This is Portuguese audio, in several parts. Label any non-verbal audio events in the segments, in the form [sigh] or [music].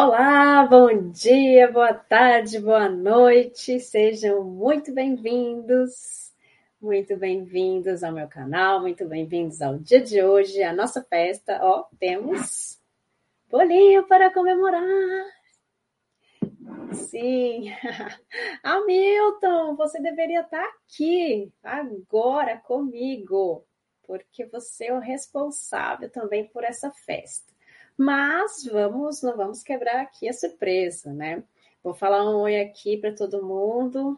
Olá, bom dia, boa tarde, boa noite, sejam muito bem-vindos, muito bem-vindos ao meu canal, muito bem-vindos ao dia de hoje, a nossa festa. Ó, temos bolinho para comemorar. Sim, [laughs] Hamilton, você deveria estar aqui agora comigo, porque você é o responsável também por essa festa. Mas vamos, não vamos quebrar aqui a surpresa, né? Vou falar um oi aqui para todo mundo.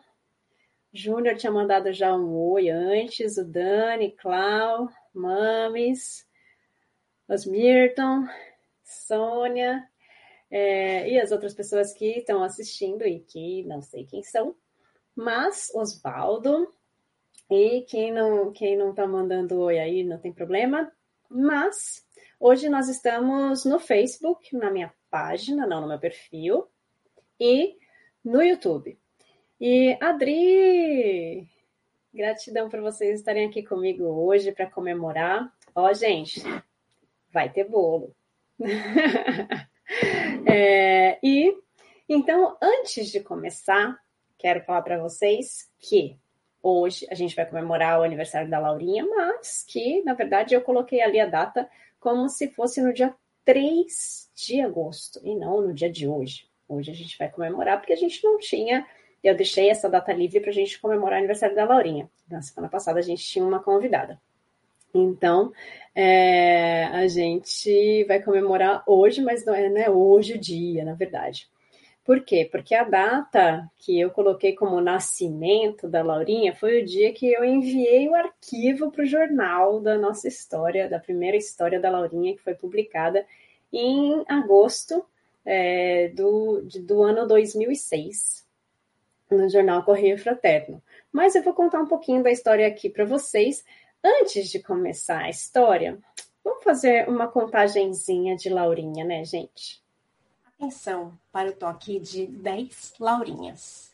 Júnior tinha mandado já um oi antes, o Dani, Clau, Mames, Osmirton, Sônia, é, e as outras pessoas que estão assistindo e que não sei quem são, mas Osvaldo, e quem não quem não está mandando oi aí não tem problema, mas Hoje nós estamos no Facebook, na minha página, não no meu perfil, e no YouTube. E Adri, gratidão por vocês estarem aqui comigo hoje para comemorar. Ó, gente, vai ter bolo. [laughs] é, e então, antes de começar, quero falar para vocês que hoje a gente vai comemorar o aniversário da Laurinha, mas que, na verdade, eu coloquei ali a data como se fosse no dia 3 de agosto e não no dia de hoje. Hoje a gente vai comemorar porque a gente não tinha. Eu deixei essa data livre para a gente comemorar o aniversário da Laurinha. Na semana passada a gente tinha uma convidada. Então, é, a gente vai comemorar hoje, mas não é, não é hoje o dia, na verdade. Por quê? Porque a data que eu coloquei como nascimento da Laurinha foi o dia que eu enviei o arquivo para o jornal da nossa história, da primeira história da Laurinha, que foi publicada em agosto é, do, de, do ano 2006, no jornal Correio Fraterno. Mas eu vou contar um pouquinho da história aqui para vocês. Antes de começar a história, vamos fazer uma contagenzinha de Laurinha, né, gente? Atenção para o toque de 10 laurinhas.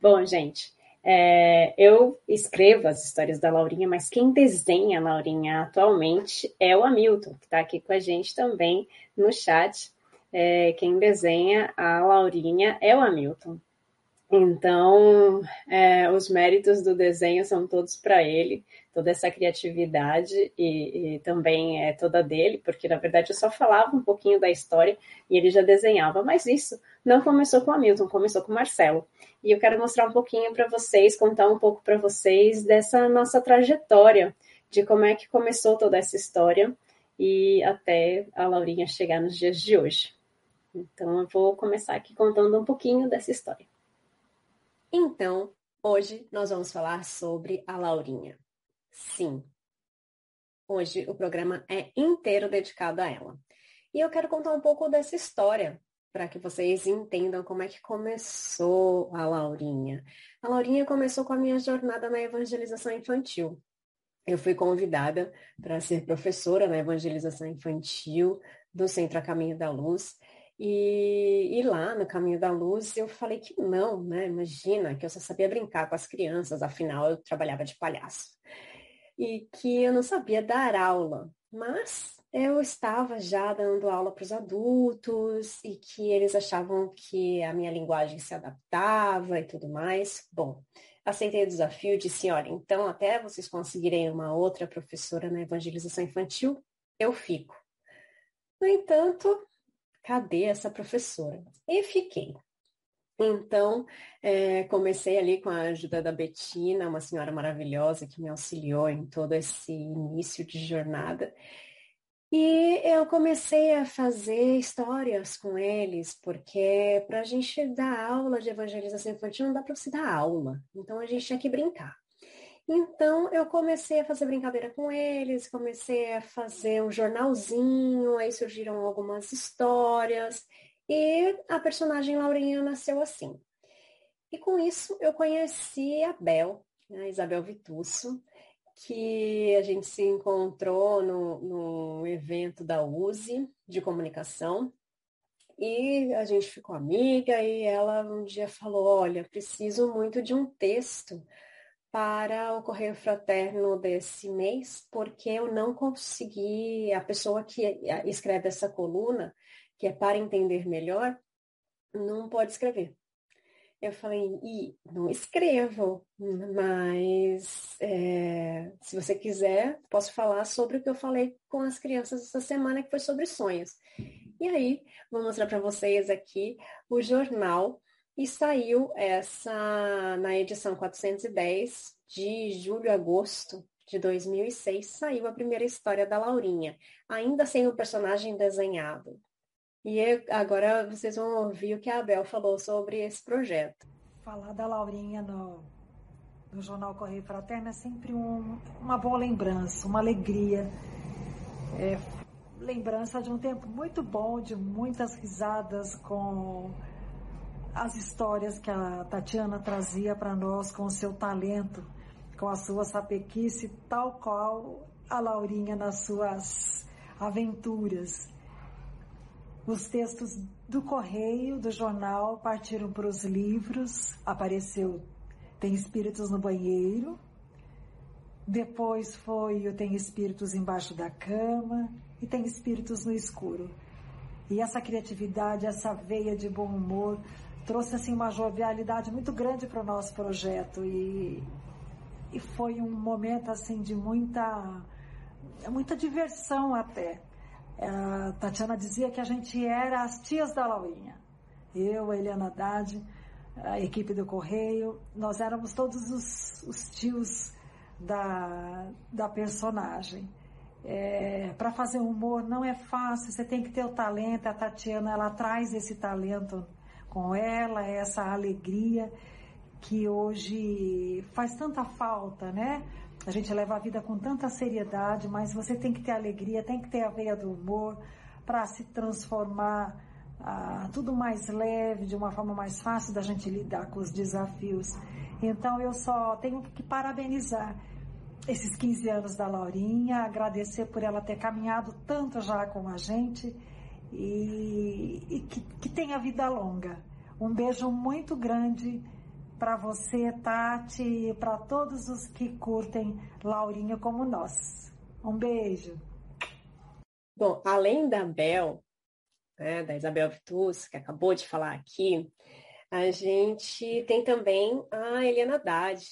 Bom, gente, é, eu escrevo as histórias da Laurinha, mas quem desenha a Laurinha atualmente é o Hamilton, que está aqui com a gente também no chat é, quem desenha a Laurinha é o Hamilton. Então, é, os méritos do desenho são todos para ele, toda essa criatividade e, e, também é toda dele, porque na verdade eu só falava um pouquinho da história e ele já desenhava, mas isso não começou com o Hamilton, começou com o Marcelo. E eu quero mostrar um pouquinho para vocês, contar um pouco para vocês dessa nossa trajetória, de como é que começou toda essa história e até a Laurinha chegar nos dias de hoje. Então, eu vou começar aqui contando um pouquinho dessa história. Então, hoje nós vamos falar sobre a Laurinha. Sim, hoje o programa é inteiro dedicado a ela. E eu quero contar um pouco dessa história para que vocês entendam como é que começou a Laurinha. A Laurinha começou com a minha jornada na evangelização infantil. Eu fui convidada para ser professora na evangelização infantil do Centro a Caminho da Luz e, e, lá no Caminho da Luz eu falei que não, né? Imagina que eu só sabia brincar com as crianças, afinal eu trabalhava de palhaço. E que eu não sabia dar aula, mas eu estava já dando aula para os adultos e que eles achavam que a minha linguagem se adaptava e tudo mais. Bom, aceitei o desafio disse: olha, então até vocês conseguirem uma outra professora na evangelização infantil, eu fico. No entanto, cadê essa professora? E fiquei. Então, é, comecei ali com a ajuda da Betina, uma senhora maravilhosa que me auxiliou em todo esse início de jornada. E eu comecei a fazer histórias com eles, porque para a gente dar aula de evangelização infantil não dá para você dar aula. Então a gente tinha que brincar. Então eu comecei a fazer brincadeira com eles, comecei a fazer um jornalzinho, aí surgiram algumas histórias e a personagem Laurinha nasceu assim. E com isso eu conheci a Bel, a Isabel Vitusso, que a gente se encontrou no, no evento da USE de comunicação e a gente ficou amiga e ela um dia falou, olha, preciso muito de um texto para o Correio Fraterno desse mês, porque eu não consegui, a pessoa que escreve essa coluna, que é para entender melhor, não pode escrever. Eu falei, e não escrevo, mas é, se você quiser, posso falar sobre o que eu falei com as crianças essa semana, que foi sobre sonhos. E aí, vou mostrar para vocês aqui o jornal, e saiu essa, na edição 410 de julho agosto de 2006, saiu a primeira história da Laurinha, ainda sem o personagem desenhado. E agora vocês vão ouvir o que a Abel falou sobre esse projeto. Falar da Laurinha no, no Jornal Correio Fraterno é sempre um, uma boa lembrança, uma alegria. É, lembrança de um tempo muito bom, de muitas risadas com as histórias que a Tatiana trazia para nós com o seu talento, com a sua sapequice, tal qual a Laurinha nas suas aventuras. Os textos do correio, do jornal, partiram para os livros, apareceu Tem Espíritos no Banheiro, depois foi o Tem Espíritos Embaixo da Cama e Tem Espíritos no Escuro. E essa criatividade, essa veia de bom humor, trouxe assim uma jovialidade muito grande para o nosso projeto e, e foi um momento assim de muita muita diversão até. A Tatiana dizia que a gente era as tias da Laurinha. Eu, a Eliana Haddad, a equipe do Correio, nós éramos todos os, os tios da, da personagem. É, para fazer humor não é fácil, você tem que ter o talento. A Tatiana, ela traz esse talento com ela, essa alegria que hoje faz tanta falta, né? A gente leva a vida com tanta seriedade, mas você tem que ter alegria, tem que ter a veia do humor para se transformar ah, tudo mais leve, de uma forma mais fácil da gente lidar com os desafios. Então eu só tenho que parabenizar esses 15 anos da Laurinha, agradecer por ela ter caminhado tanto já com a gente e, e que, que tenha vida longa. Um beijo muito grande para você, Tati, e para todos os que curtem Laurinha como nós. Um beijo. Bom, além da Bel, né, da Isabel Vitus, que acabou de falar aqui, a gente tem também a Eliana Haddad.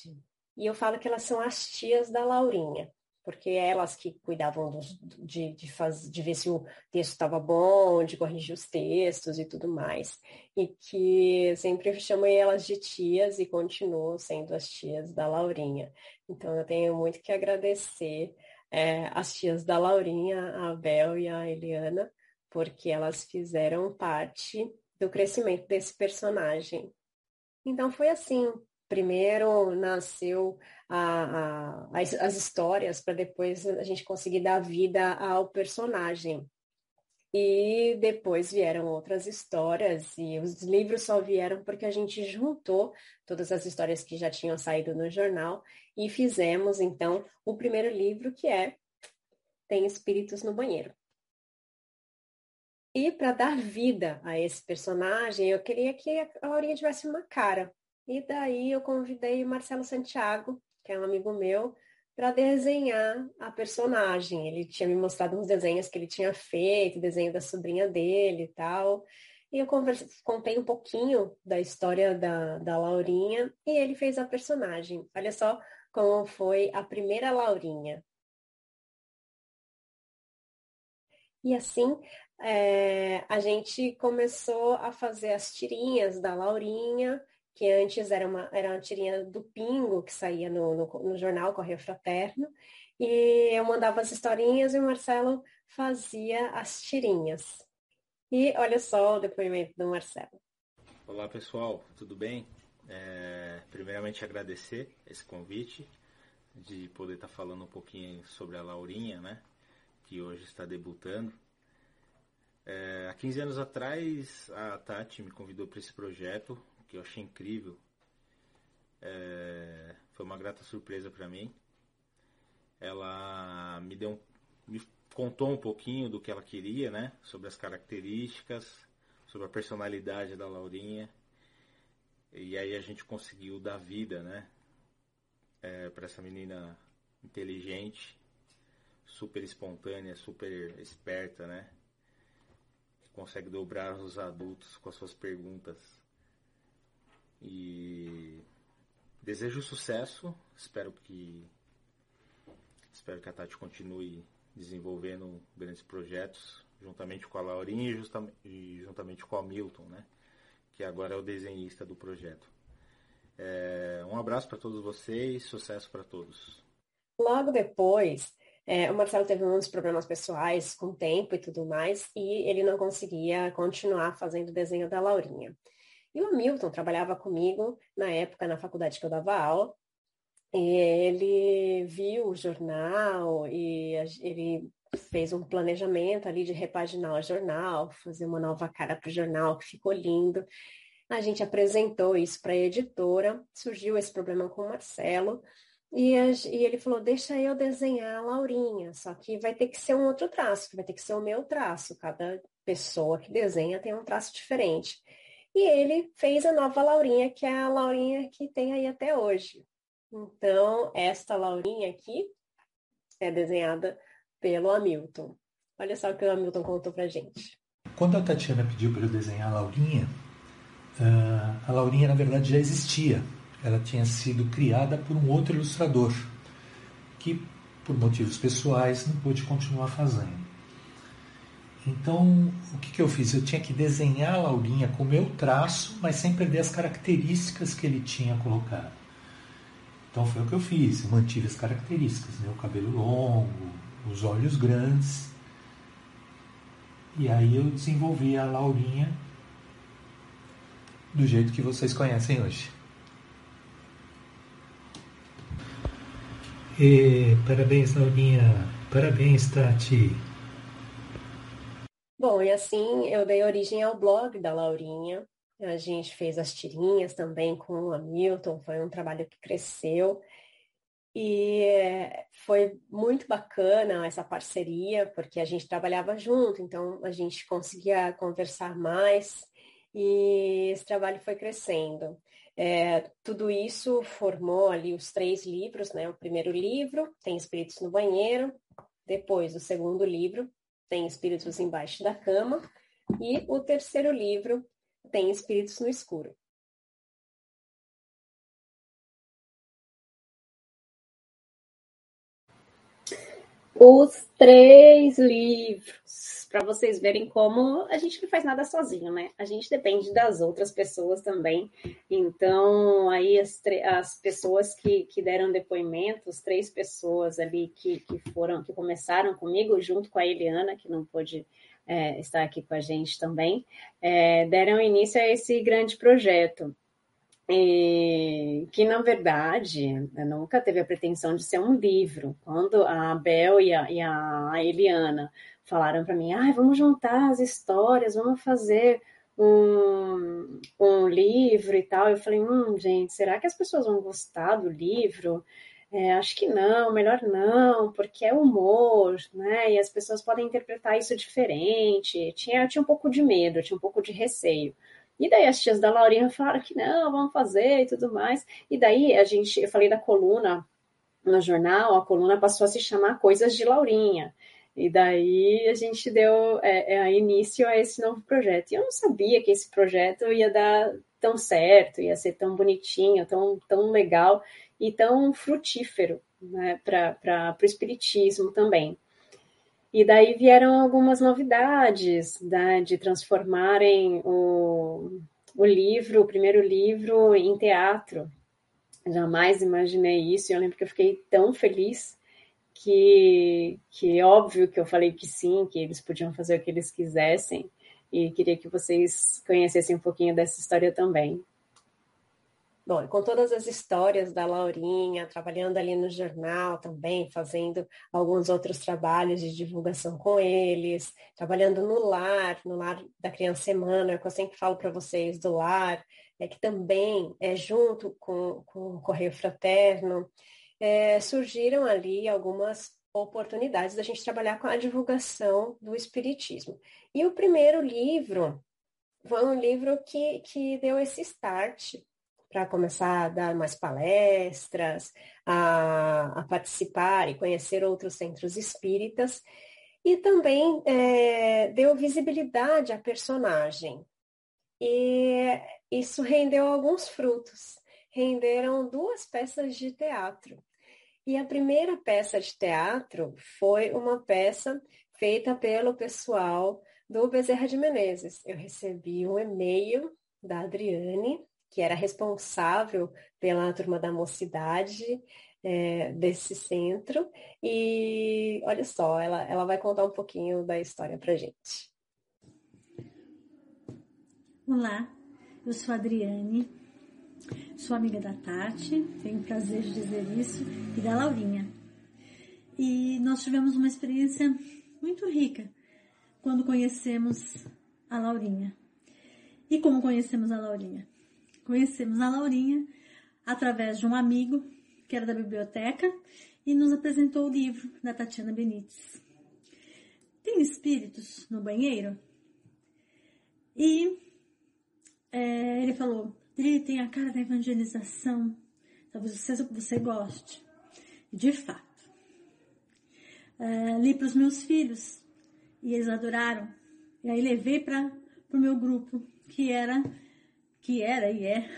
E eu falo que elas são as tias da Laurinha porque é elas que cuidavam de, de, faz, de ver se o texto estava bom, de corrigir os textos e tudo mais. E que sempre chamei elas de tias e continuam sendo as tias da Laurinha. Então eu tenho muito que agradecer é, as tias da Laurinha, a Abel e a Eliana, porque elas fizeram parte do crescimento desse personagem. Então foi assim, primeiro nasceu a, a, as, as histórias para depois a gente conseguir dar vida ao personagem. E depois vieram outras histórias, e os livros só vieram porque a gente juntou todas as histórias que já tinham saído no jornal e fizemos, então, o primeiro livro, que é Tem Espíritos no Banheiro. E para dar vida a esse personagem, eu queria que a Laurinha tivesse uma cara. E daí eu convidei Marcelo Santiago, que é um amigo meu, para desenhar a personagem. Ele tinha me mostrado uns desenhos que ele tinha feito, desenho da sobrinha dele e tal. E eu contei um pouquinho da história da, da Laurinha e ele fez a personagem. Olha só como foi a primeira Laurinha. E assim, é, a gente começou a fazer as tirinhas da Laurinha, que antes era uma, era uma tirinha do Pingo, que saía no, no, no jornal Correio Fraterno, e eu mandava as historinhas e o Marcelo fazia as tirinhas. E olha só o depoimento do Marcelo. Olá pessoal, tudo bem? É, primeiramente agradecer esse convite de poder estar falando um pouquinho sobre a Laurinha, né? Que hoje está debutando. É, há 15 anos atrás, a Tati me convidou para esse projeto, que eu achei incrível. É, foi uma grata surpresa para mim. Ela me deu, me contou um pouquinho do que ela queria, né? Sobre as características, sobre a personalidade da Laurinha. E aí a gente conseguiu dar vida, né? É, para essa menina inteligente, super espontânea, super esperta, né? consegue dobrar os adultos com as suas perguntas. E desejo sucesso, espero que espero que a Tati continue desenvolvendo grandes projetos juntamente com a Laurinha e, juntamente com a Milton, né? Que agora é o desenhista do projeto. É, um abraço para todos vocês, sucesso para todos. Logo depois, é, o Marcelo teve uns problemas pessoais com o tempo e tudo mais, e ele não conseguia continuar fazendo o desenho da Laurinha. E o Hamilton trabalhava comigo na época na faculdade que eu dava aula. E ele viu o jornal e ele fez um planejamento ali de repaginar o jornal, fazer uma nova cara para o jornal, que ficou lindo. A gente apresentou isso para a editora, surgiu esse problema com o Marcelo, e, a, e, ele falou, deixa eu desenhar a Laurinha, só que vai ter que ser um outro traço, que vai ter que ser o meu traço. Cada pessoa que desenha tem um traço diferente. E ele fez a nova Laurinha, que é a Laurinha que tem aí até hoje. Então, esta Laurinha aqui é desenhada pelo Hamilton. Olha só o que o Hamilton contou pra gente. Quando a Tatiana pediu para eu desenhar a Laurinha, ah, a Laurinha, na verdade, já existia ela tinha sido criada por um outro ilustrador, que, por motivos pessoais, não pôde continuar fazendo. Então, o que, que eu fiz? Eu tinha que desenhar a Laurinha com o meu traço, mas sem perder as características que ele tinha colocado. Então foi o que eu fiz, eu mantive as características, né? o cabelo longo, os olhos grandes. E aí eu desenvolvi a Laurinha do jeito que vocês conhecem hoje. E, parabéns, Laurinha. Parabéns, Tati. E assim eu dei origem ao blog da Laurinha. A gente fez as tirinhas também com o Hamilton, foi um trabalho que cresceu. E foi muito bacana essa parceria, porque a gente trabalhava junto, então a gente conseguia conversar mais e esse trabalho foi crescendo. É, tudo isso formou ali os três livros, né? O primeiro livro tem espíritos no banheiro, depois o segundo livro tem espíritos embaixo da cama e o terceiro livro tem espíritos no escuro. Os três livros para vocês verem como a gente não faz nada sozinho, né? A gente depende das outras pessoas também. Então, aí as, as pessoas que, que deram depoimentos, três pessoas ali que, que foram, que começaram comigo, junto com a Eliana, que não pôde é, estar aqui com a gente também, é, deram início a esse grande projeto. E, que na verdade nunca teve a pretensão de ser um livro. Quando a Abel e a, e a Eliana falaram para mim, ah, vamos juntar as histórias, vamos fazer um, um livro e tal. Eu falei, hum, gente, será que as pessoas vão gostar do livro? É, acho que não, melhor não, porque é humor, né? E as pessoas podem interpretar isso diferente. Tinha, tinha um pouco de medo, tinha um pouco de receio. E daí as tias da Laurinha falaram que não, vamos fazer e tudo mais. E daí a gente, eu falei da coluna no jornal, a coluna passou a se chamar Coisas de Laurinha. E daí a gente deu é, é, início a esse novo projeto. E eu não sabia que esse projeto ia dar tão certo, ia ser tão bonitinho, tão, tão legal e tão frutífero né, para o espiritismo também. E daí vieram algumas novidades né, de transformarem o, o livro, o primeiro livro, em teatro. Jamais imaginei isso, e eu lembro que eu fiquei tão feliz que, que óbvio que eu falei que sim, que eles podiam fazer o que eles quisessem, e queria que vocês conhecessem um pouquinho dessa história também. Bom, com todas as histórias da Laurinha, trabalhando ali no jornal também, fazendo alguns outros trabalhos de divulgação com eles, trabalhando no lar, no lar da criança semana, é que eu sempre falo para vocês do lar, é que também é junto com, com o Correio Fraterno, é, surgiram ali algumas oportunidades da gente trabalhar com a divulgação do Espiritismo. E o primeiro livro foi um livro que, que deu esse start para começar a dar mais palestras, a, a, participar e conhecer outros centros espíritas, e também é, deu visibilidade à personagem. E isso rendeu alguns frutos. Renderam duas peças de teatro. E a primeira peça de teatro foi uma peça feita pelo pessoal do Bezerra de Menezes. Eu recebi um e-mail da Adriane, que era responsável pela turma da mocidade é, desse centro. E olha só, ela, ela vai contar um pouquinho da história para gente. Olá, eu sou a Adriane, sou amiga da Tati, tenho o prazer de dizer isso, e da Laurinha. E nós tivemos uma experiência muito rica quando conhecemos a Laurinha. E como conhecemos a Laurinha? Conhecemos a Laurinha através de um amigo que era da biblioteca e nos apresentou o livro da Tatiana Benites. Tem espíritos no banheiro? E é, ele falou, ele tem a cara da evangelização, talvez você, você goste. De fato, é, li para os meus filhos e eles adoraram. E aí levei para o meu grupo, que era que era e é,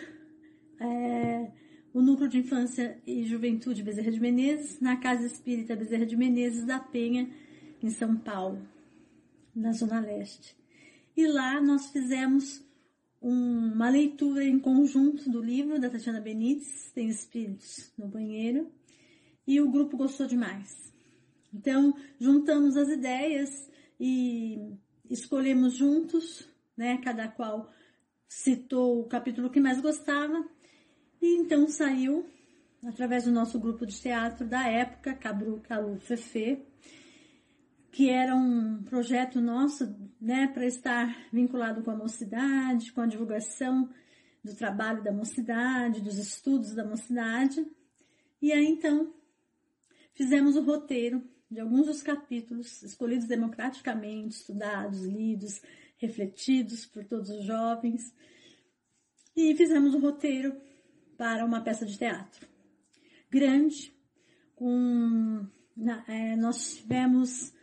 é o Núcleo de Infância e Juventude Bezerra de Menezes, na Casa Espírita Bezerra de Menezes da Penha, em São Paulo, na Zona Leste. E lá nós fizemos um, uma leitura em conjunto do livro da Tatiana Benites, Tem Espíritos no Banheiro, e o grupo gostou demais. Então, juntamos as ideias e escolhemos juntos, né, cada qual citou o capítulo que mais gostava, e então saiu, através do nosso grupo de teatro da época, Cabru Calu Fefe, que era um projeto nosso, né, para estar vinculado com a mocidade, com a divulgação do trabalho da mocidade, dos estudos da mocidade. E aí então fizemos o roteiro de alguns dos capítulos escolhidos democraticamente, estudados, lidos, refletidos por todos os jovens. E fizemos um roteiro para uma peça de teatro grande, com é, nós tivemos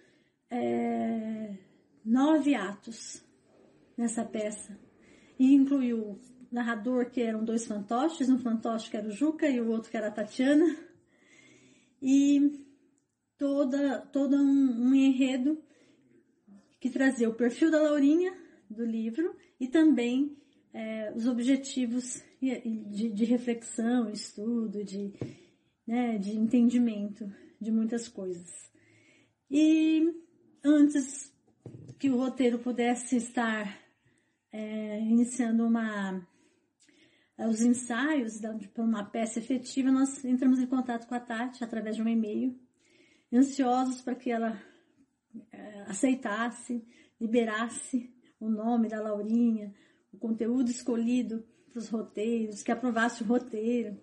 é, nove atos nessa peça e incluiu narrador que eram dois fantoches, um fantoche que era o Juca e o outro que era a Tatiana e toda todo um, um enredo que trazia o perfil da Laurinha do livro e também é, os objetivos de, de, reflexão, estudo, de, né, de entendimento de muitas coisas. E antes que o roteiro pudesse estar é, iniciando uma os ensaios para uma peça efetiva, nós entramos em contato com a Tati através de um e-mail, ansiosos para que ela é, aceitasse, liberasse o nome da Laurinha, o conteúdo escolhido para os roteiros, que aprovasse o roteiro.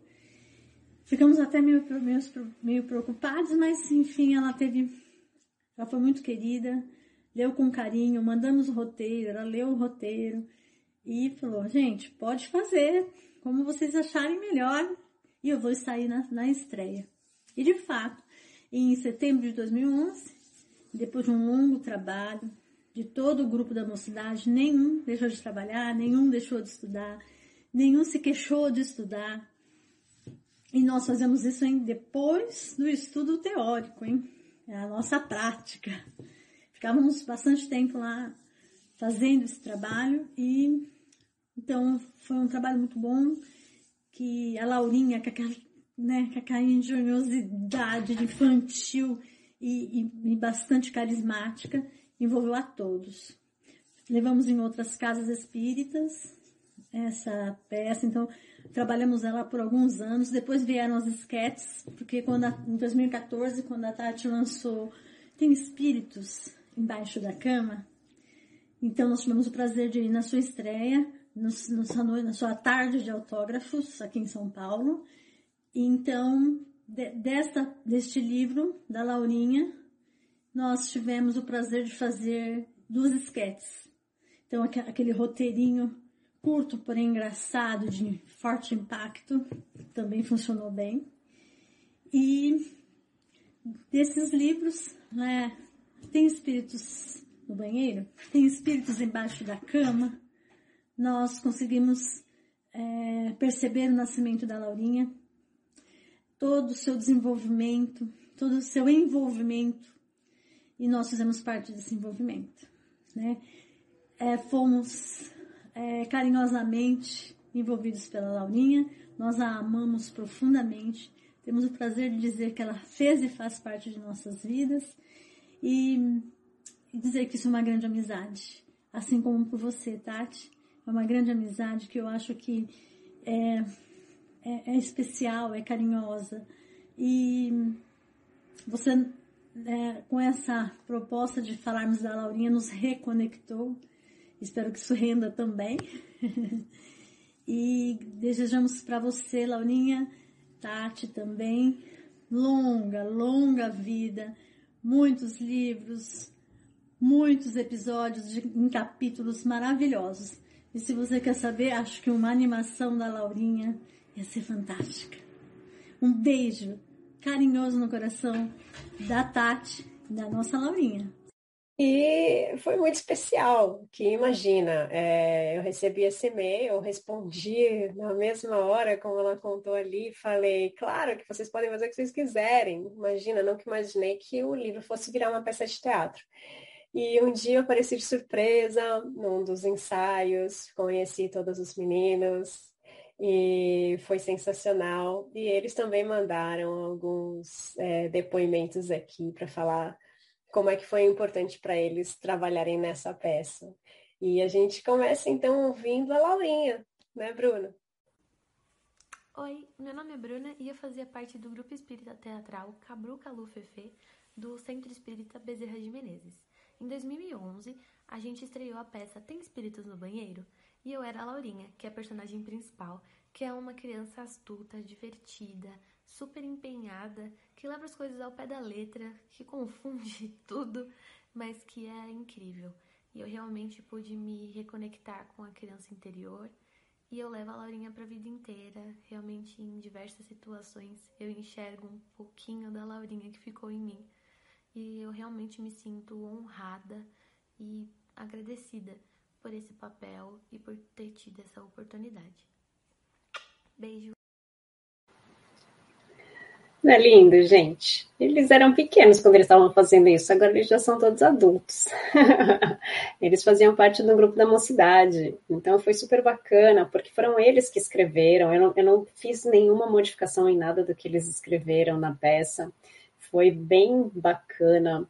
Ficamos até meio, meio, meio preocupados, mas enfim, ela teve. Ela foi muito querida, leu com carinho, mandamos o roteiro, ela leu o roteiro e falou: gente, pode fazer como vocês acharem melhor e eu vou sair na, na estreia. E de fato, em setembro de 2011, depois de um longo trabalho de todo o grupo da mocidade, nenhum deixou de trabalhar, nenhum deixou de estudar, nenhum se queixou de estudar. E nós fazemos isso hein, depois do estudo teórico, hein? É a nossa prática. Ficávamos bastante tempo lá fazendo esse trabalho e então foi um trabalho muito bom que a Laurinha, com aquela né, com aquela engenhosidade infantil e, e, e bastante carismática, envolveu a todos. Levamos em outras casas espíritas essa peça, então trabalhamos ela por alguns anos. Depois vieram as esquetes, porque quando a, em 2014, quando a Tati lançou Tem Espíritos Embaixo da Cama, então nós tivemos o prazer de ir na sua estreia, no, no, na sua tarde de autógrafos aqui em São Paulo. Então, de, desta, deste livro, da Laurinha, nós tivemos o prazer de fazer duas esquetes. Então, aquele roteirinho curto, porém engraçado, de forte impacto, também funcionou bem. E desses livros, né, tem espíritos no banheiro, tem espíritos embaixo da cama. Nós conseguimos é, perceber o nascimento da Laurinha, todo o seu desenvolvimento, todo o seu envolvimento, e nós fizemos parte desse envolvimento. Né? É, fomos é, carinhosamente envolvidos pela Laurinha, nós a amamos profundamente, temos o prazer de dizer que ela fez e faz parte de nossas vidas e, e dizer que isso é uma grande amizade, assim como por você, Tati, é uma grande amizade que eu acho que é, é, é especial, é carinhosa. E você é, com essa proposta de falarmos da Laurinha nos reconectou Espero que isso renda também. [laughs] e desejamos para você, Laurinha, Tati também, longa, longa vida, muitos livros, muitos episódios de, em capítulos maravilhosos. E se você quer saber, acho que uma animação da Laurinha ia ser fantástica. Um beijo carinhoso no coração da Tati, da nossa Laurinha. E foi muito especial, que imagina, é, eu recebi esse e-mail, respondi na mesma hora, como ela contou ali, falei, claro que vocês podem fazer o que vocês quiserem. Imagina, nunca imaginei que o livro fosse virar uma peça de teatro. E um dia eu apareci de surpresa num dos ensaios, conheci todos os meninos e foi sensacional. E eles também mandaram alguns é, depoimentos aqui para falar como é que foi importante para eles trabalharem nessa peça. E a gente começa então ouvindo a Laurinha, né, Bruna? Oi, meu nome é Bruna e eu fazia parte do grupo espírita teatral Cabru Calu Fefe do Centro Espírita Bezerra de Menezes. Em 2011, a gente estreou a peça Tem Espíritos no Banheiro? E eu era a Laurinha, que é a personagem principal, que é uma criança astuta, divertida, super empenhada, que leva as coisas ao pé da letra, que confunde [laughs] tudo, mas que é incrível. E eu realmente pude me reconectar com a criança interior e eu levo a Laurinha para a vida inteira. Realmente, em diversas situações, eu enxergo um pouquinho da Laurinha que ficou em mim. E eu realmente me sinto honrada e agradecida por esse papel e por ter tido essa oportunidade. Beijo! Não é lindo, gente? Eles eram pequenos quando eles estavam fazendo isso, agora eles já são todos adultos. [laughs] eles faziam parte do grupo da mocidade, então foi super bacana, porque foram eles que escreveram. Eu não, eu não fiz nenhuma modificação em nada do que eles escreveram na peça. Foi bem bacana,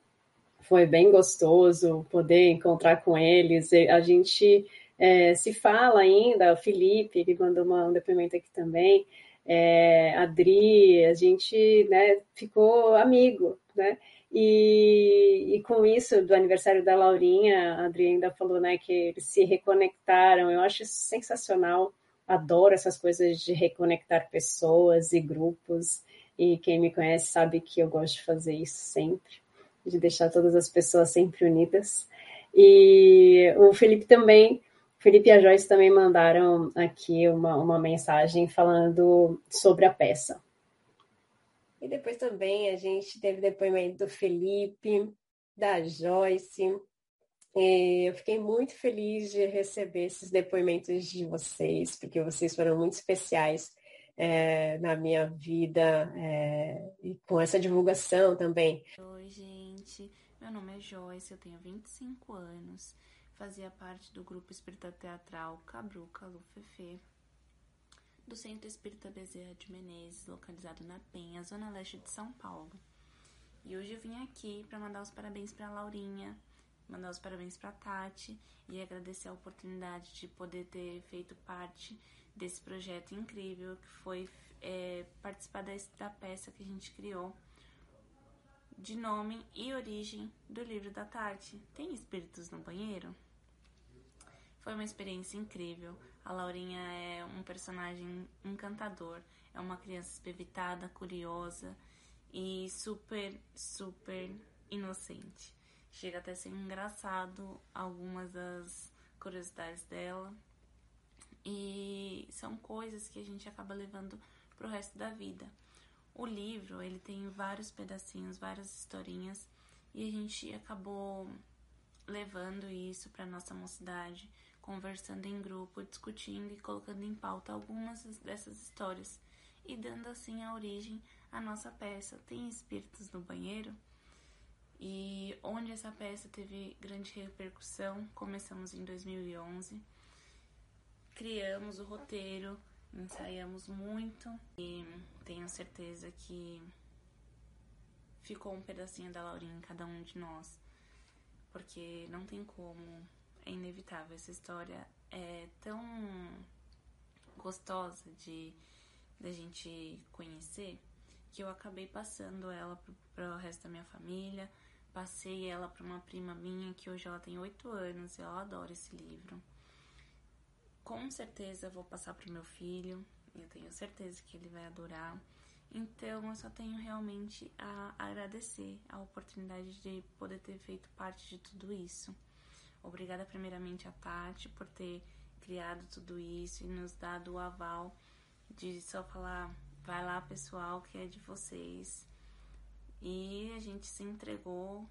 foi bem gostoso poder encontrar com eles. A gente é, se fala ainda, o Felipe, ele mandou uma, um depoimento aqui também é, Adri, a gente né, ficou amigo, né? E, e, com isso, do aniversário da Laurinha, a Adri ainda falou né, que eles se reconectaram. Eu acho isso sensacional. Adoro essas coisas de reconectar pessoas e grupos. E quem me conhece sabe que eu gosto de fazer isso sempre, de deixar todas as pessoas sempre unidas. E o Felipe também Felipe e a Joyce também mandaram aqui uma, uma mensagem falando sobre a peça. E depois também a gente teve depoimento do Felipe, da Joyce. E eu fiquei muito feliz de receber esses depoimentos de vocês, porque vocês foram muito especiais é, na minha vida é, e com essa divulgação também. Oi, gente. Meu nome é Joyce, eu tenho 25 anos fazia parte do grupo espírita teatral Cabruca Lufefê. do Centro Espírita Bezerra de Menezes, localizado na Penha, zona leste de São Paulo. E hoje eu vim aqui para mandar os parabéns para Laurinha, mandar os parabéns para Tati e agradecer a oportunidade de poder ter feito parte desse projeto incrível que foi é, participar da peça que a gente criou de nome e origem do livro da Tati. Tem espíritos no banheiro? Foi uma experiência incrível. A Laurinha é um personagem encantador, é uma criança espevitada, curiosa e super, super inocente. Chega até a ser engraçado algumas das curiosidades dela. E são coisas que a gente acaba levando pro resto da vida. O livro, ele tem vários pedacinhos, várias historinhas, e a gente acabou levando isso para nossa mocidade, conversando em grupo, discutindo e colocando em pauta algumas dessas histórias e dando assim a origem à nossa peça. Tem espíritos no banheiro? E onde essa peça teve grande repercussão, começamos em 2011. Criamos o roteiro, ensaiamos muito e tenho certeza que ficou um pedacinho da Laurinha em cada um de nós, porque não tem como, é inevitável. Essa história é tão gostosa de da gente conhecer que eu acabei passando ela para o resto da minha família, Passei ela para uma prima minha que hoje ela tem 8 anos e ela adora esse livro. Com certeza vou passar para o meu filho, eu tenho certeza que ele vai adorar. Então eu só tenho realmente a agradecer a oportunidade de poder ter feito parte de tudo isso. Obrigada primeiramente a Tati por ter criado tudo isso e nos dado o aval de só falar, vai lá pessoal que é de vocês. E a gente se entregou,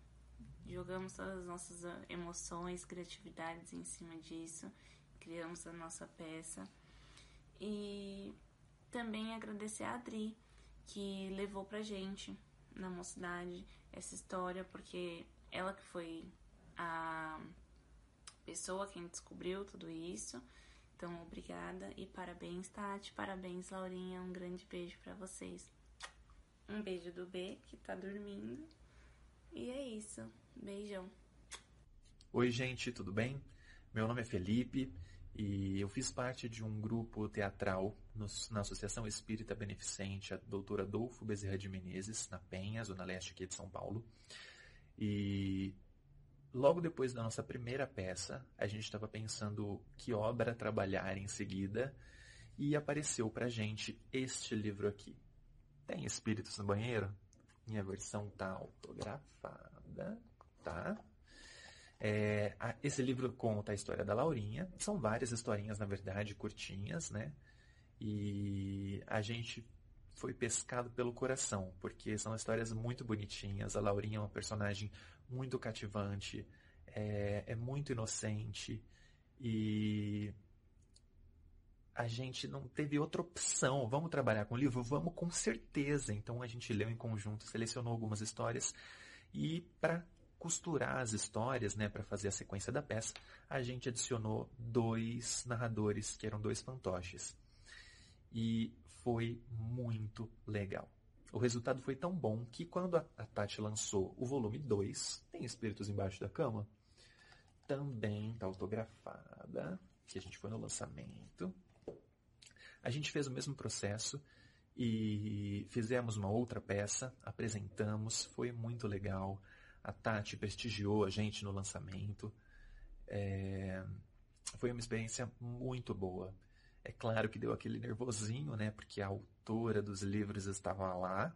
jogamos todas as nossas emoções, criatividades em cima disso, criamos a nossa peça. E também agradecer a Adri, que levou pra gente na mocidade essa história, porque ela que foi a pessoa quem descobriu tudo isso. Então, obrigada e parabéns, Tati. Parabéns, Laurinha. Um grande beijo para vocês. Um beijo do B, que tá dormindo. E é isso. Beijão. Oi, gente, tudo bem? Meu nome é Felipe e eu fiz parte de um grupo teatral na Associação Espírita Beneficente, a doutora Adolfo Bezerra de Menezes, na Penha, zona leste aqui de São Paulo. E logo depois da nossa primeira peça, a gente estava pensando que obra trabalhar em seguida e apareceu pra gente este livro aqui, tem espíritos no banheiro? Minha versão tá autografada, tá? É, esse livro conta a história da Laurinha. São várias historinhas, na verdade, curtinhas, né? E a gente foi pescado pelo coração, porque são histórias muito bonitinhas. A Laurinha é uma personagem muito cativante, é, é muito inocente e a gente não teve outra opção. Vamos trabalhar com o livro? Vamos com certeza. Então a gente leu em conjunto, selecionou algumas histórias e para costurar as histórias, né, para fazer a sequência da peça, a gente adicionou dois narradores, que eram dois fantoches. E foi muito legal. O resultado foi tão bom que quando a, Tati lançou o volume 2, tem Espíritos Embaixo da Cama, também está autografada, que a gente foi no lançamento. A gente fez o mesmo processo e fizemos uma outra peça, apresentamos, foi muito legal. A Tati prestigiou a gente no lançamento. É... Foi uma experiência muito boa. É claro que deu aquele nervosinho, né? Porque a autora dos livros estava lá,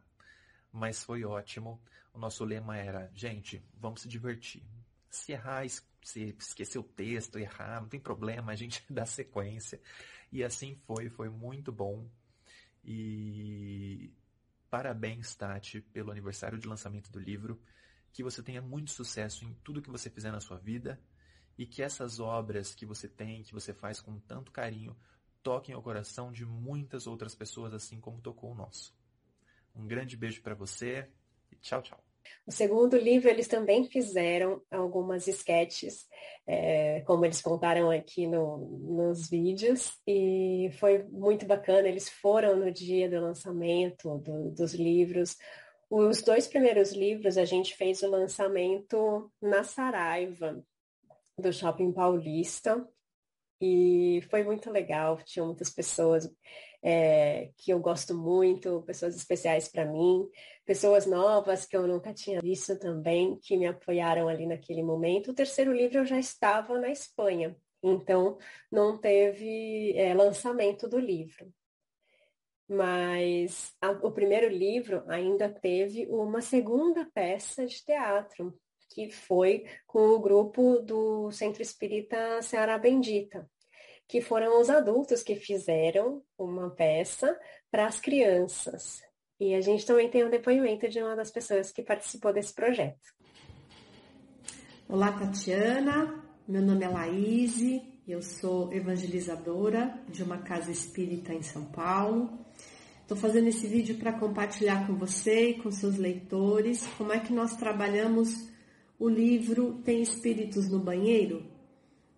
mas foi ótimo. O nosso lema era, gente, vamos se divertir. Se errar, se esquecer o texto, errar, não tem problema, a gente [laughs] dá sequência. E assim foi, foi muito bom. E parabéns, Tati, pelo aniversário de lançamento do livro. Que você tenha muito sucesso em tudo que você fizer na sua vida e que essas obras que você tem, que você faz com tanto carinho, toquem o coração de muitas outras pessoas, assim como tocou o nosso. Um grande beijo para você e tchau, tchau. O segundo livro, eles também fizeram algumas sketches, é, como eles contaram aqui no, nos vídeos, e foi muito bacana. Eles foram no dia do lançamento do, dos livros. Os dois primeiros livros a gente fez o lançamento na Saraiva, do Shopping Paulista, e foi muito legal. Tinha muitas pessoas é, que eu gosto muito, pessoas especiais para mim, pessoas novas que eu nunca tinha visto também, que me apoiaram ali naquele momento. O terceiro livro eu já estava na Espanha, então não teve é, lançamento do livro. Mas a, o primeiro livro ainda teve uma segunda peça de teatro, que foi com o grupo do Centro Espírita Ceará Bendita que foram os adultos que fizeram uma peça para as crianças. E a gente também tem um depoimento de uma das pessoas que participou desse projeto. Olá, Tatiana. Meu nome é Laís, eu sou evangelizadora de uma casa espírita em São Paulo. Estou fazendo esse vídeo para compartilhar com você e com seus leitores como é que nós trabalhamos o livro Tem Espíritos no Banheiro,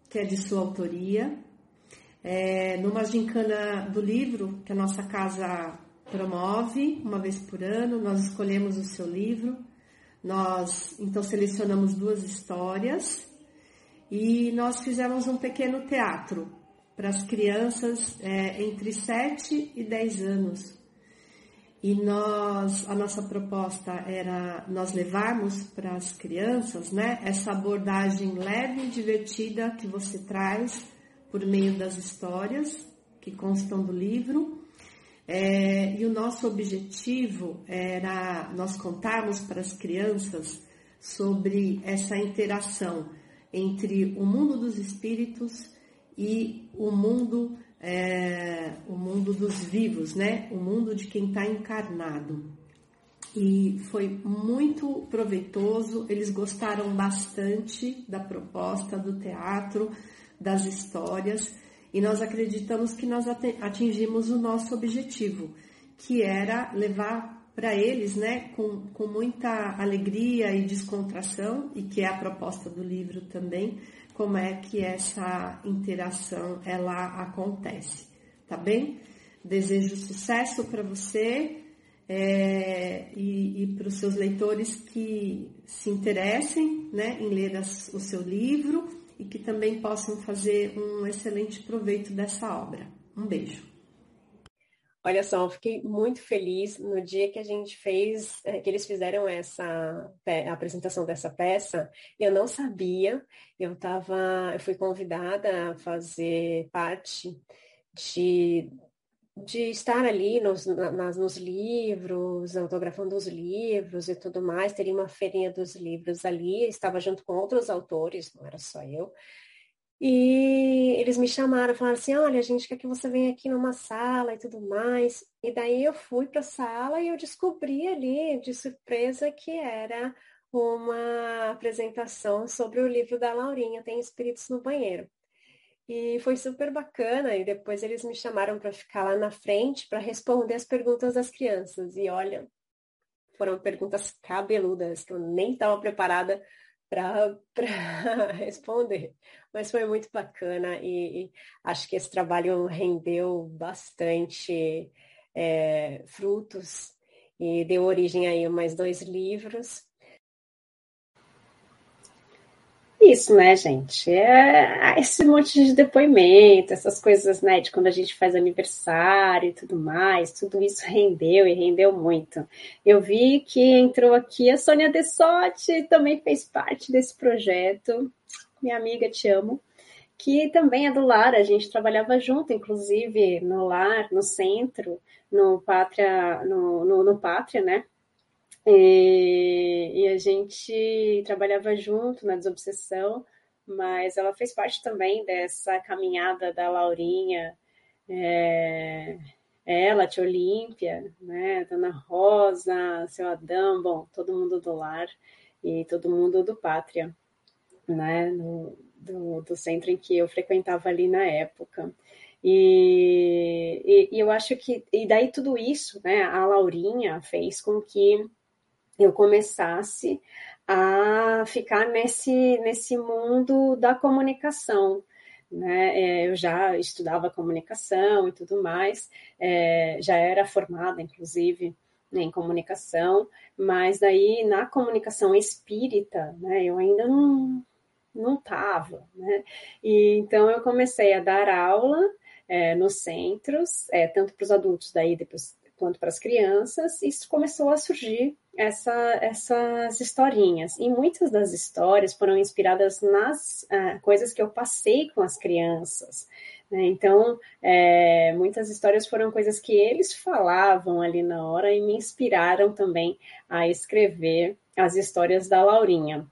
que é de sua autoria, é, numa gincana do livro, que a nossa casa promove uma vez por ano, nós escolhemos o seu livro, nós então selecionamos duas histórias e nós fizemos um pequeno teatro para as crianças é, entre 7 e 10 anos. E nós, a nossa proposta era nós levarmos para as crianças, né, essa abordagem leve e divertida que você traz por meio das histórias que constam do livro. É, e o nosso objetivo era nós contarmos para as crianças sobre essa interação entre o mundo dos espíritos e o mundo é, o mundo dos vivos, né? O mundo de quem está encarnado. E foi muito proveitoso. Eles gostaram bastante da proposta do teatro das histórias e nós acreditamos que nós atingimos o nosso objetivo, que era levar para eles, né, com, com muita alegria e descontração, e que é a proposta do livro também, como é que essa interação ela acontece, tá bem? Desejo sucesso para você é, e, e para os seus leitores que se interessem né, em ler as, o seu livro e que também possam fazer um excelente proveito dessa obra. Um beijo. Olha só, fiquei muito feliz no dia que a gente fez, é, que eles fizeram essa a apresentação dessa peça. Eu não sabia, eu tava, eu fui convidada a fazer parte de de estar ali nos, nas, nos livros, autografando os livros e tudo mais. Teria uma feirinha dos livros ali, estava junto com outros autores, não era só eu. E eles me chamaram, falaram assim: olha, a gente quer que você venha aqui numa sala e tudo mais. E daí eu fui para a sala e eu descobri ali, de surpresa, que era uma apresentação sobre o livro da Laurinha, Tem Espíritos no Banheiro. E foi super bacana. E depois eles me chamaram para ficar lá na frente para responder as perguntas das crianças. E olha, foram perguntas cabeludas que eu nem estava preparada para [laughs] responder. Mas foi muito bacana e, e, acho que esse trabalho rendeu bastante é, frutos e deu origem aí a mais dois livros isso, né, gente? É esse monte de depoimento, essas coisas, né, de quando a gente faz aniversário e tudo mais, tudo isso rendeu e rendeu muito. Eu vi que entrou aqui a Sônia Dessotti, também fez parte desse projeto. Minha amiga, te amo. Que também é do lar, a gente trabalhava junto, inclusive no lar, no centro, no Pátria, no, no, no Pátria, né? E, e, a gente trabalhava junto na desobsessão, mas ela fez parte também dessa caminhada da Laurinha, é, ela, Tia Olímpia, né, Dona Rosa, seu Adão, bom, todo mundo do lar e todo mundo do Pátria, né, no, do, do centro em que eu frequentava ali na época. E, e, e, eu acho que, e daí tudo isso, né, a Laurinha fez com que eu começasse a ficar nesse, nesse mundo da comunicação. Né? É, eu já estudava comunicação e tudo mais, é, já era formada, inclusive, em comunicação, mas daí na comunicação espírita, né, eu ainda não não estava, né? E então eu comecei a dar aula é, nos centros, é, tanto para os adultos daí depois quanto para as crianças, e começou a surgir essa, essas historinhas. E muitas das histórias foram inspiradas nas uh, coisas que eu passei com as crianças. Né? Então, é, muitas histórias foram coisas que eles falavam ali na hora e me inspiraram também a escrever as histórias da Laurinha.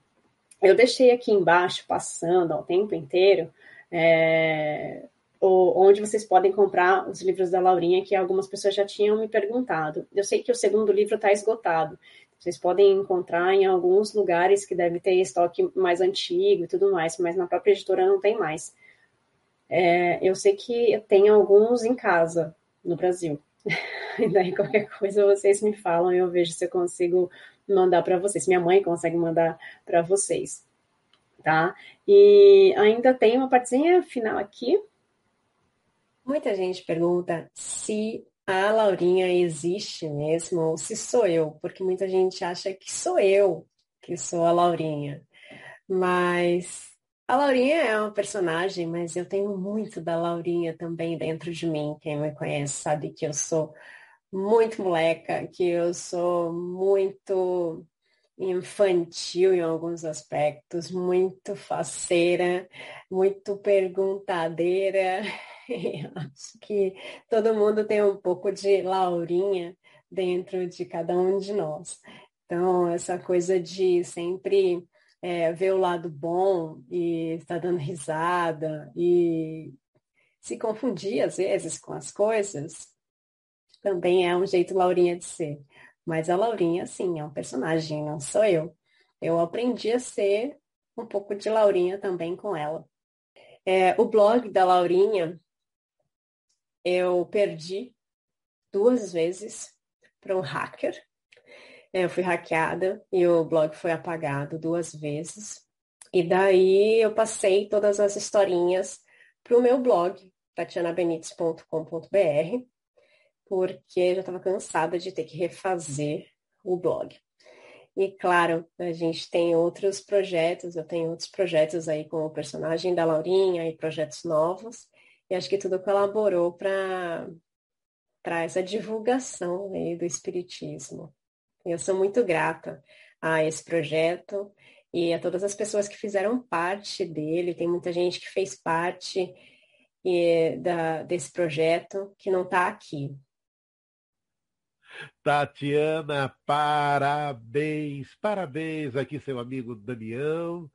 Eu deixei aqui embaixo, passando ao tempo inteiro, é, onde vocês podem comprar os livros da Laurinha, que algumas pessoas já tinham me perguntado. Eu sei que o segundo livro está esgotado. Vocês podem encontrar em alguns lugares que deve ter estoque mais antigo e tudo mais, mas na própria editora não tem mais. É, eu sei que tem alguns em casa no Brasil. [laughs] E daí qualquer coisa vocês me falam e eu vejo se eu consigo mandar para vocês. Minha mãe consegue mandar para vocês, tá? E ainda tem uma partezinha final aqui Muita gente pergunta se a Laurinha existe mesmo ou se sou eu, porque muita gente acha que sou eu que sou a Laurinha. Mas a Laurinha é uma personagem, mas eu tenho muito da Laurinha também dentro de mim. Quem me conhece sabe que eu sou muito moleca, que eu sou muito infantil em alguns aspectos, muito faceira, muito perguntadeira. [laughs] Acho que todo mundo tem um pouco de Laurinha dentro de cada um de nós. Então, essa coisa de sempre é, ver o lado bom e estar dando risada e se confundir às vezes com as coisas, também é um jeito Laurinha de ser. Mas a Laurinha, sim, é um personagem, não sou eu. Eu aprendi a ser um pouco de Laurinha também com ela. É, o blog da Laurinha eu perdi duas vezes para um hacker. Eu fui hackeada e o blog foi apagado duas vezes. E daí eu passei todas as historinhas para o meu blog, tatianabenites.com.br, porque já estava cansada de ter que refazer o blog. E claro, a gente tem outros projetos, eu tenho outros projetos aí com o personagem da Laurinha e projetos novos. E acho que tudo colaborou para essa divulgação aí do Espiritismo. Eu sou muito grata a esse projeto e a todas as pessoas que fizeram parte dele. Tem muita gente que fez parte e, da, desse projeto que não está aqui. Tatiana, parabéns, parabéns aqui seu amigo Damião,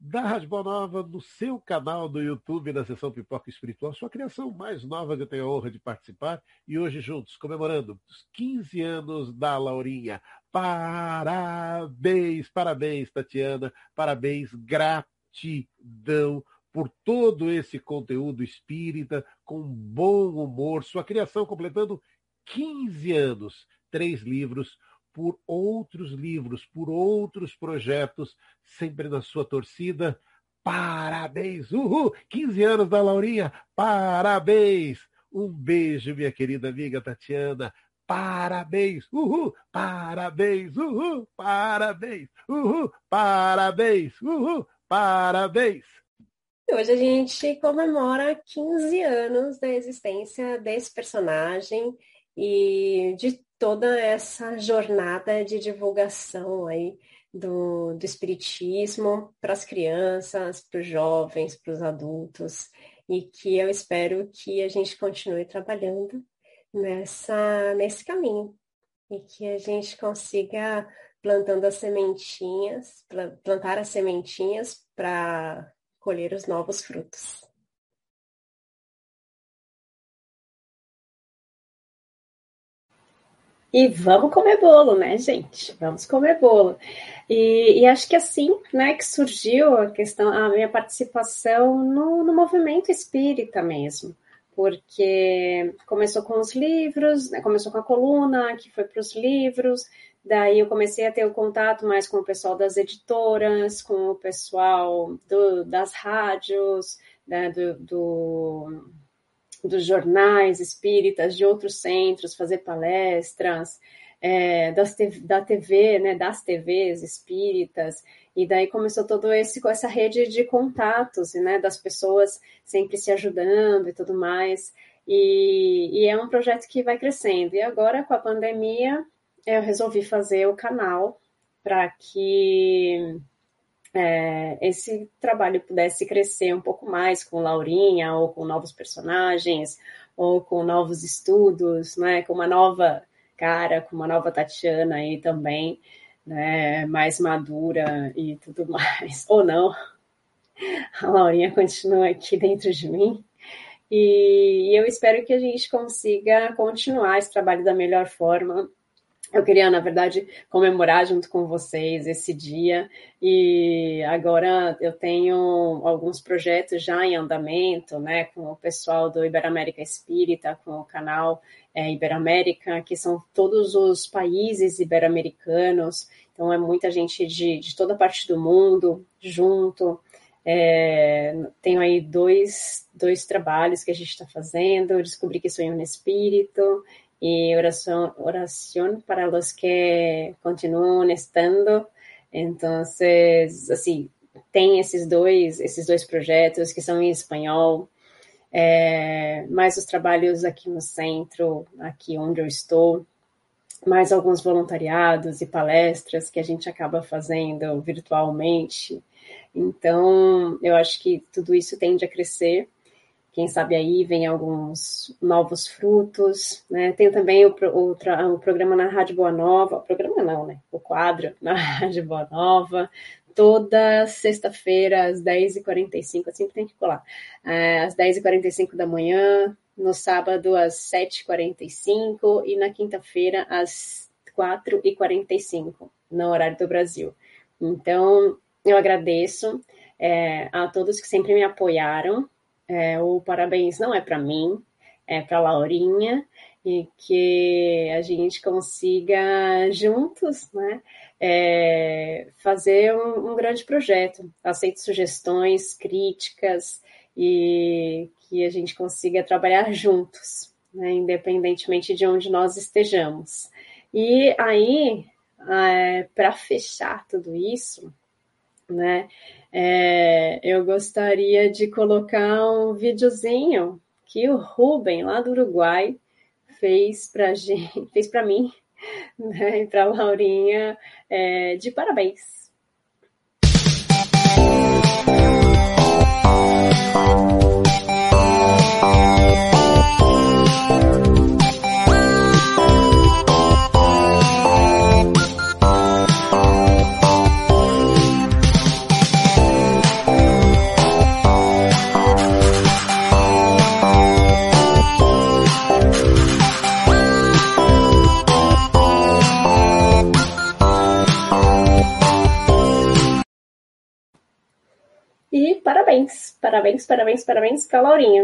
da Boa Nova no seu canal do YouTube, na seção Pipoca Espiritual, sua criação mais nova que eu tenho a honra de participar. E hoje juntos, comemorando os 15 anos da Laurinha. Parabéns, parabéns, Tatiana, parabéns, gratidão por todo esse conteúdo espírita, com bom humor, sua criação completando 15 anos, três livros, por outros livros, por outros projetos, sempre na sua torcida. Parabéns! Uhul! 15 anos da Laurinha! Parabéns! Um beijo, minha querida amiga Tatiana. Parabéns! Uhul! Parabéns! Uhul! Parabéns! Uhul! Parabéns! Uhul! Parabéns! Hoje a gente comemora 15 anos da existência desse personagem e de toda essa jornada de divulgação aí do, do espiritismo para as crianças, para os jovens, para os adultos, e que eu espero que a gente continue trabalhando nessa, nesse caminho e que a gente consiga plantando as sementinhas, plantar as sementinhas para colher os novos frutos. E vamos comer bolo, né, gente? Vamos comer bolo. E, e, acho que assim, né, que surgiu a questão, a minha participação no, no movimento espírita mesmo, porque começou com os livros, né, começou com a coluna, que foi para os livros, Daí eu comecei a ter o contato mais com o pessoal das editoras, com o pessoal do, das rádios, né, do, do, dos jornais espíritas, de outros centros, fazer palestras, é, das, da TV, né, das TVs espíritas, e daí começou todo esse com essa rede de contatos, né, das pessoas sempre se ajudando e tudo mais. E, e é um projeto que vai crescendo. E agora, com a pandemia, eu resolvi fazer o canal para que é, esse trabalho pudesse crescer um pouco mais com Laurinha, ou com novos personagens, ou com novos estudos, né, com uma nova cara, com uma nova Tatiana aí também, né, mais madura e tudo mais, ou não. A Laurinha continua aqui dentro de mim, e eu espero que a gente consiga continuar esse trabalho da melhor forma. Eu queria, na verdade, comemorar junto com vocês esse dia. E agora eu tenho alguns projetos já em andamento, né, com o pessoal do Iberamérica Espírita, com o canal é, Iberamérica, que são todos os países ibero-americanos, então é muita gente de, de toda parte do mundo junto. É, tenho aí dois, dois trabalhos que a gente está fazendo, Descobri que Sonho no Espírito e Oração, oração para os que continuam estando. Então, assim, tem esses dois, esses dois projetos que são em espanhol, é, mais os trabalhos aqui no centro, aqui onde eu estou, mais alguns voluntariados e palestras que a gente acaba fazendo virtualmente. Então, eu acho que tudo isso tende a crescer. Quem sabe aí vem alguns novos frutos, né? Tem também o, o, o programa na Rádio Boa Nova, o programa não, né? O quadro [laughs] na Rádio Boa Nova, toda sexta-feira às 10h45, eu sempre tem que colar, é, às 10h45 da manhã, no sábado às 7h45 e na quinta-feira às 4h45, no horário do Brasil. Então, eu agradeço é, a todos que sempre me apoiaram. É, o parabéns não é para mim, é para Laurinha e que a gente consiga juntos, né, é, fazer um, um, grande projeto. Aceito sugestões, críticas e que a gente consiga trabalhar juntos, né, independentemente de onde nós estejamos. E aí, é, para fechar tudo isso, né? É, eu gostaria de colocar um videozinho que o Ruben, lá do Uruguai, fez para gente, [laughs] fez para mim, né, e para a Laurinha, é, de parabéns. Parabéns, parabéns, parabéns, parabéns para Laurinha.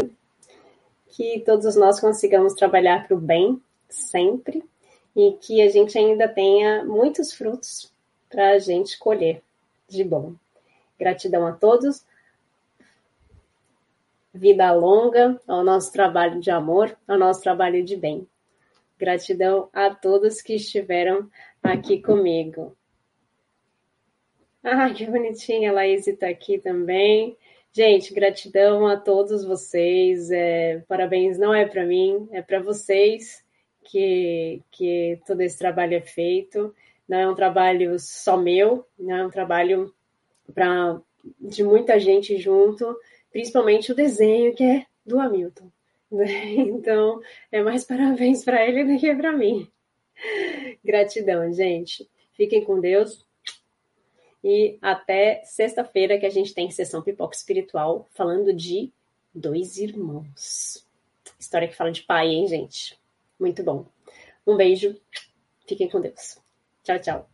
Que todos nós consigamos trabalhar para o bem sempre e que a gente ainda tenha muitos frutos para a gente colher de bom. Gratidão a todos. Vida longa ao nosso trabalho de amor, ao nosso trabalho de bem. Gratidão a todos que estiveram aqui comigo. Ah, que bonitinha, a Laís está aqui também. Gente, gratidão a todos vocês. É, parabéns não é para mim, é para vocês que, que todo esse trabalho é feito. Não é um trabalho só meu, não é um trabalho pra, de muita gente junto, principalmente o desenho que é do Hamilton. [laughs] Então, é mais parabéns para ele do que para mim. Gratidão, gente. Fiquem com Deus. E até sexta-feira que a gente tem sessão pipoca espiritual falando de dois irmãos. História que fala de pai, hein, gente? Muito bom. Um beijo. Fiquem com Deus. Tchau, tchau.